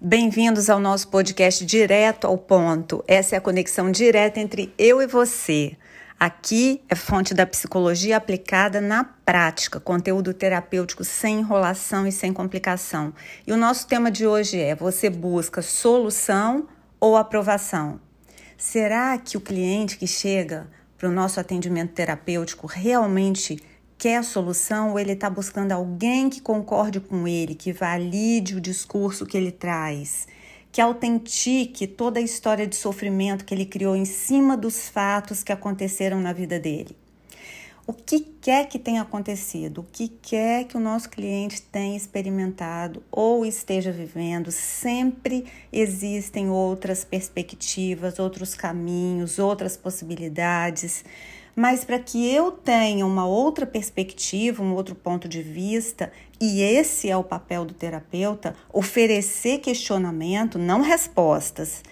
Bem-vindos ao nosso podcast Direto ao Ponto. Essa é a conexão direta entre eu e você. Aqui é fonte da psicologia aplicada na prática, conteúdo terapêutico sem enrolação e sem complicação. E o nosso tema de hoje é: você busca solução ou aprovação? Será que o cliente que chega para o nosso atendimento terapêutico realmente quer a solução ou ele está buscando alguém que concorde com ele, que valide o discurso que ele traz? que autentique toda a história de sofrimento que ele criou em cima dos fatos que aconteceram na vida dele. O que quer que tenha acontecido, o que quer que o nosso cliente tenha experimentado ou esteja vivendo, sempre existem outras perspectivas, outros caminhos, outras possibilidades mas para que eu tenha uma outra perspectiva, um outro ponto de vista, e esse é o papel do terapeuta, oferecer questionamento, não respostas,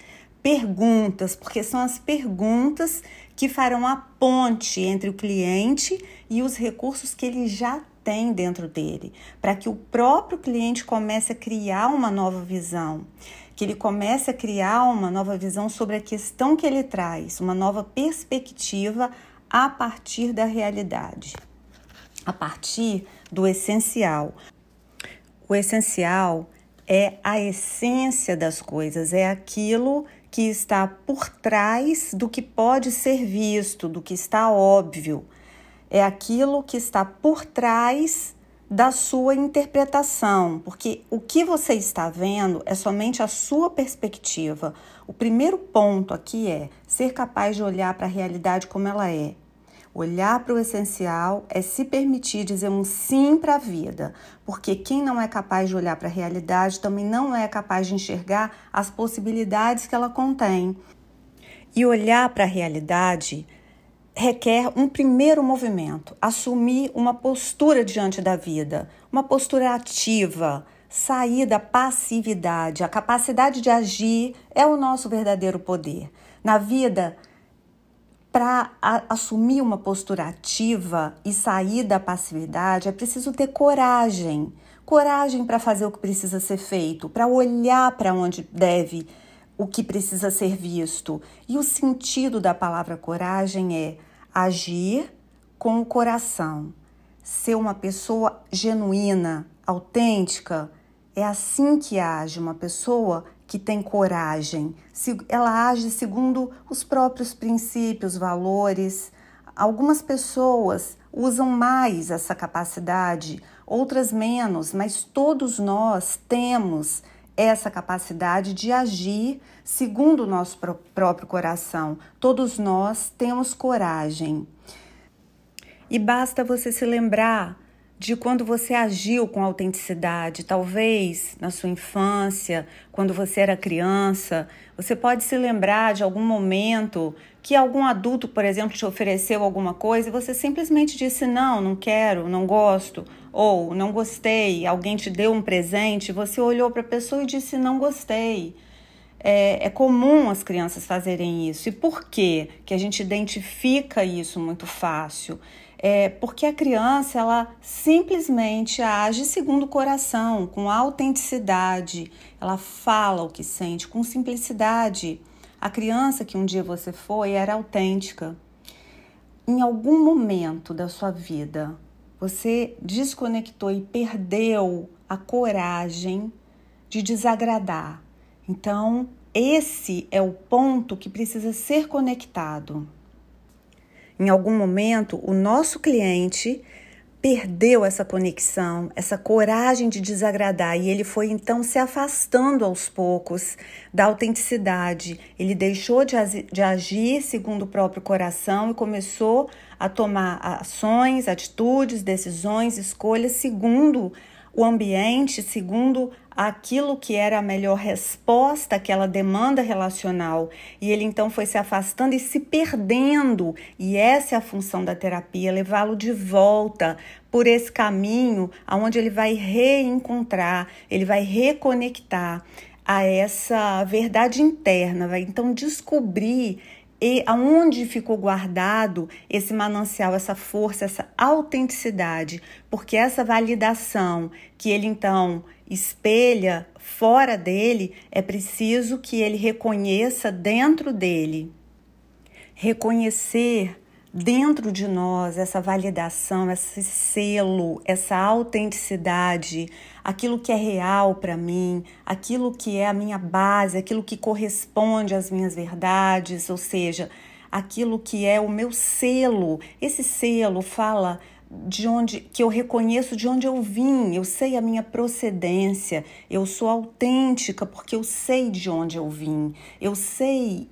perguntas, porque são as perguntas que farão a ponte entre o cliente e os recursos que ele já tem dentro dele, para que o próprio cliente comece a criar uma nova visão, que ele comece a criar uma nova visão sobre a questão que ele traz, uma nova perspectiva a partir da realidade, a partir do essencial. O essencial é a essência das coisas, é aquilo que está por trás do que pode ser visto, do que está óbvio. É aquilo que está por trás da sua interpretação, porque o que você está vendo é somente a sua perspectiva. O primeiro ponto aqui é ser capaz de olhar para a realidade como ela é. Olhar para o essencial é se permitir dizer um sim para a vida, porque quem não é capaz de olhar para a realidade também não é capaz de enxergar as possibilidades que ela contém. E olhar para a realidade requer um primeiro movimento, assumir uma postura diante da vida, uma postura ativa, sair da passividade. A capacidade de agir é o nosso verdadeiro poder. Na vida, para assumir uma postura ativa e sair da passividade, é preciso ter coragem. Coragem para fazer o que precisa ser feito, para olhar para onde deve o que precisa ser visto. E o sentido da palavra coragem é agir com o coração, ser uma pessoa genuína, autêntica. É assim que age uma pessoa que tem coragem. Ela age segundo os próprios princípios, valores. Algumas pessoas usam mais essa capacidade, outras menos, mas todos nós temos essa capacidade de agir segundo o nosso próprio coração. Todos nós temos coragem. E basta você se lembrar de quando você agiu com autenticidade, talvez na sua infância, quando você era criança, você pode se lembrar de algum momento que algum adulto, por exemplo, te ofereceu alguma coisa e você simplesmente disse não, não quero, não gosto, ou não gostei, alguém te deu um presente, você olhou para a pessoa e disse não gostei. É, é, comum as crianças fazerem isso. E por que que a gente identifica isso muito fácil? É porque a criança ela simplesmente age segundo o coração, com autenticidade. Ela fala o que sente com simplicidade. A criança que um dia você foi era autêntica. Em algum momento da sua vida, você desconectou e perdeu a coragem de desagradar. Então, esse é o ponto que precisa ser conectado. Em algum momento, o nosso cliente perdeu essa conexão, essa coragem de desagradar e ele foi então se afastando aos poucos da autenticidade. Ele deixou de, de agir segundo o próprio coração e começou a tomar ações, atitudes, decisões, escolhas segundo o ambiente, segundo aquilo que era a melhor resposta àquela demanda relacional. E ele então foi se afastando e se perdendo. E essa é a função da terapia, levá-lo de volta por esse caminho aonde ele vai reencontrar, ele vai reconectar a essa verdade interna, vai então descobrir e aonde ficou guardado esse manancial, essa força, essa autenticidade, porque essa validação que ele então espelha fora dele, é preciso que ele reconheça dentro dele. Reconhecer dentro de nós essa validação, esse selo, essa autenticidade, aquilo que é real para mim, aquilo que é a minha base, aquilo que corresponde às minhas verdades, ou seja, aquilo que é o meu selo. Esse selo fala de onde que eu reconheço de onde eu vim, eu sei a minha procedência, eu sou autêntica porque eu sei de onde eu vim, eu sei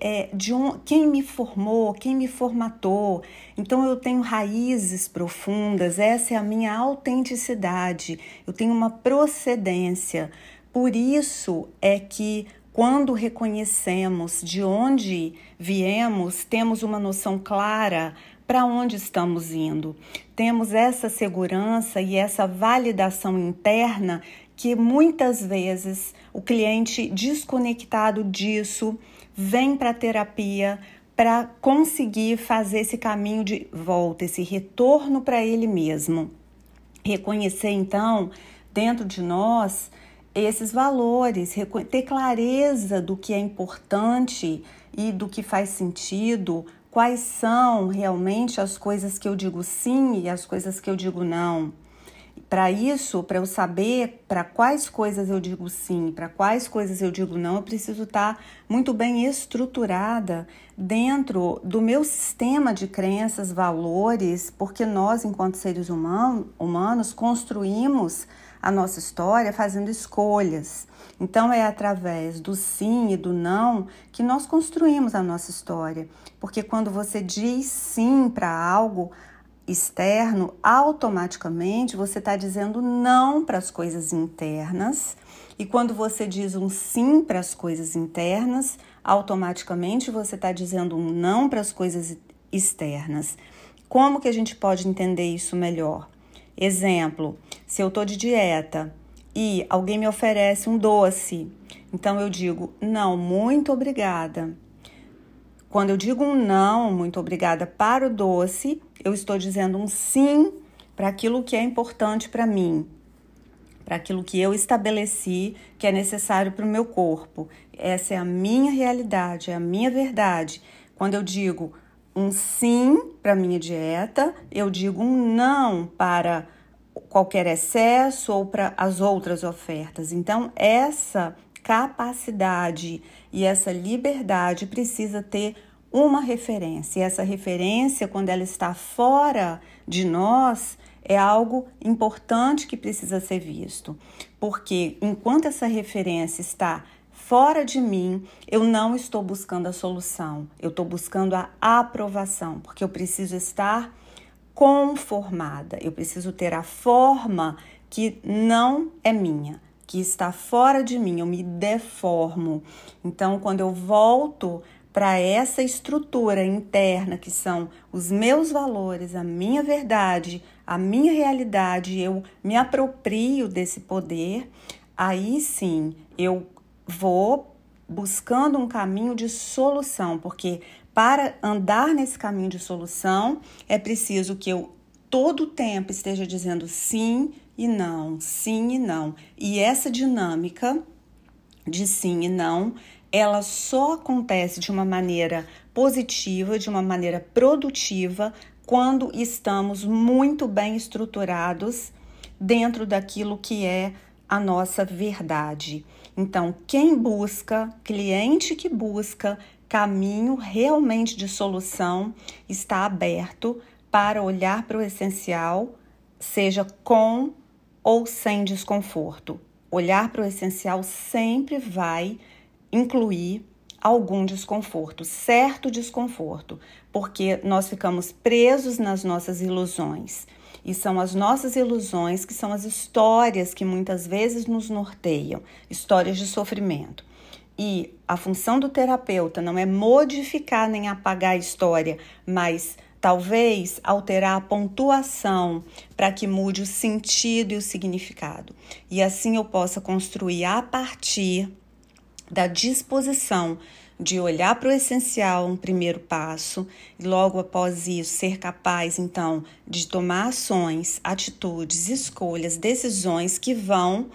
é, de quem me formou, quem me formatou. Então eu tenho raízes profundas, essa é a minha autenticidade, eu tenho uma procedência. Por isso é que quando reconhecemos de onde viemos, temos uma noção clara para onde estamos indo. Temos essa segurança e essa validação interna que muitas vezes o cliente desconectado disso vem para a terapia para conseguir fazer esse caminho de volta, esse retorno para ele mesmo. Reconhecer então dentro de nós esses valores, ter clareza do que é importante e do que faz sentido, quais são realmente as coisas que eu digo sim e as coisas que eu digo não. Para isso, para eu saber para quais coisas eu digo sim, para quais coisas eu digo não, eu preciso estar tá muito bem estruturada dentro do meu sistema de crenças, valores, porque nós, enquanto seres humanos, humanos construímos a nossa história fazendo escolhas. Então, é através do sim e do não que nós construímos a nossa história. Porque quando você diz sim para algo, externo, automaticamente você está dizendo não para as coisas internas. E quando você diz um sim para as coisas internas, automaticamente você está dizendo um não para as coisas externas. Como que a gente pode entender isso melhor? Exemplo: se eu estou de dieta e alguém me oferece um doce, então eu digo não, muito obrigada. Quando eu digo um não, muito obrigada para o doce, eu estou dizendo um sim para aquilo que é importante para mim, para aquilo que eu estabeleci que é necessário para o meu corpo. Essa é a minha realidade, é a minha verdade. Quando eu digo um sim para minha dieta, eu digo um não para qualquer excesso ou para as outras ofertas. Então, essa capacidade e essa liberdade precisa ter uma referência. E essa referência, quando ela está fora de nós, é algo importante que precisa ser visto. Porque enquanto essa referência está fora de mim, eu não estou buscando a solução, eu estou buscando a aprovação, porque eu preciso estar conformada, eu preciso ter a forma que não é minha que está fora de mim, eu me deformo. Então, quando eu volto para essa estrutura interna que são os meus valores, a minha verdade, a minha realidade, eu me aproprio desse poder, aí sim eu vou buscando um caminho de solução, porque para andar nesse caminho de solução é preciso que eu todo o tempo esteja dizendo sim e não, sim e não. E essa dinâmica de sim e não, ela só acontece de uma maneira positiva, de uma maneira produtiva, quando estamos muito bem estruturados dentro daquilo que é a nossa verdade. Então, quem busca, cliente que busca caminho realmente de solução, está aberto para olhar para o essencial, seja com ou sem desconforto. Olhar para o essencial sempre vai incluir algum desconforto, certo desconforto, porque nós ficamos presos nas nossas ilusões. E são as nossas ilusões que são as histórias que muitas vezes nos norteiam histórias de sofrimento. E a função do terapeuta não é modificar nem apagar a história, mas Talvez alterar a pontuação para que mude o sentido e o significado. E assim eu possa construir a partir da disposição de olhar para o essencial, um primeiro passo, e logo após isso ser capaz então de tomar ações, atitudes, escolhas, decisões que vão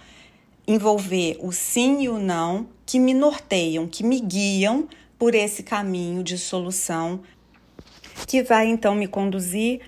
envolver o sim e o não, que me norteiam, que me guiam por esse caminho de solução que vai então me conduzir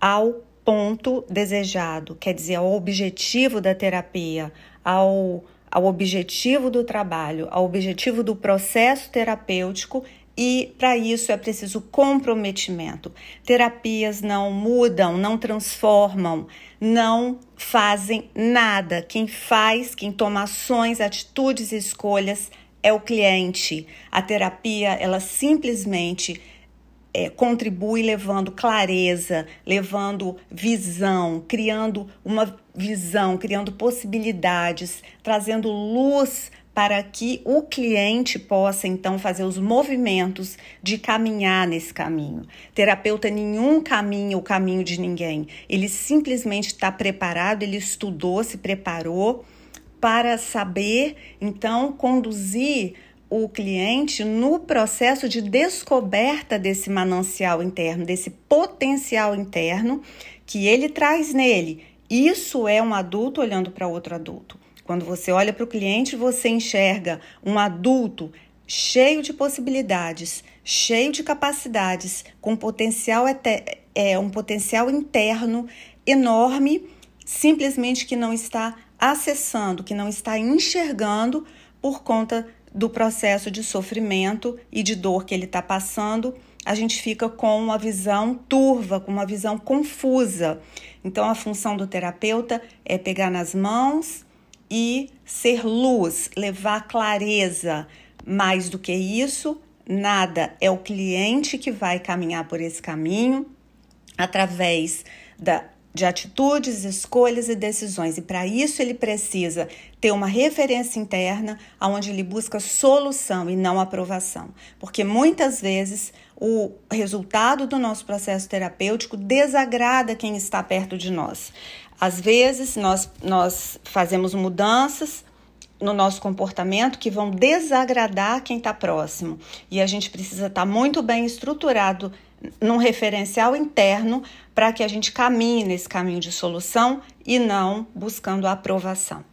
ao ponto desejado, quer dizer, ao objetivo da terapia, ao, ao objetivo do trabalho, ao objetivo do processo terapêutico e para isso é preciso comprometimento. Terapias não mudam, não transformam, não fazem nada. Quem faz, quem toma ações, atitudes e escolhas é o cliente. A terapia, ela simplesmente é, contribui levando clareza, levando visão, criando uma visão, criando possibilidades, trazendo luz para que o cliente possa então fazer os movimentos de caminhar nesse caminho. Terapeuta nenhum caminha o caminho de ninguém. Ele simplesmente está preparado, ele estudou, se preparou para saber então conduzir o cliente no processo de descoberta desse manancial interno, desse potencial interno que ele traz nele. Isso é um adulto olhando para outro adulto. Quando você olha para o cliente, você enxerga um adulto cheio de possibilidades, cheio de capacidades, com potencial é um potencial interno enorme, simplesmente que não está acessando, que não está enxergando por conta do processo de sofrimento e de dor que ele está passando, a gente fica com uma visão turva, com uma visão confusa. Então, a função do terapeuta é pegar nas mãos e ser luz, levar clareza. Mais do que isso, nada. É o cliente que vai caminhar por esse caminho através da de atitudes, escolhas e decisões. E para isso ele precisa ter uma referência interna onde ele busca solução e não aprovação. Porque muitas vezes o resultado do nosso processo terapêutico desagrada quem está perto de nós. Às vezes nós, nós fazemos mudanças no nosso comportamento que vão desagradar quem está próximo. E a gente precisa estar tá muito bem estruturado num referencial interno para que a gente caminhe nesse caminho de solução e não buscando a aprovação.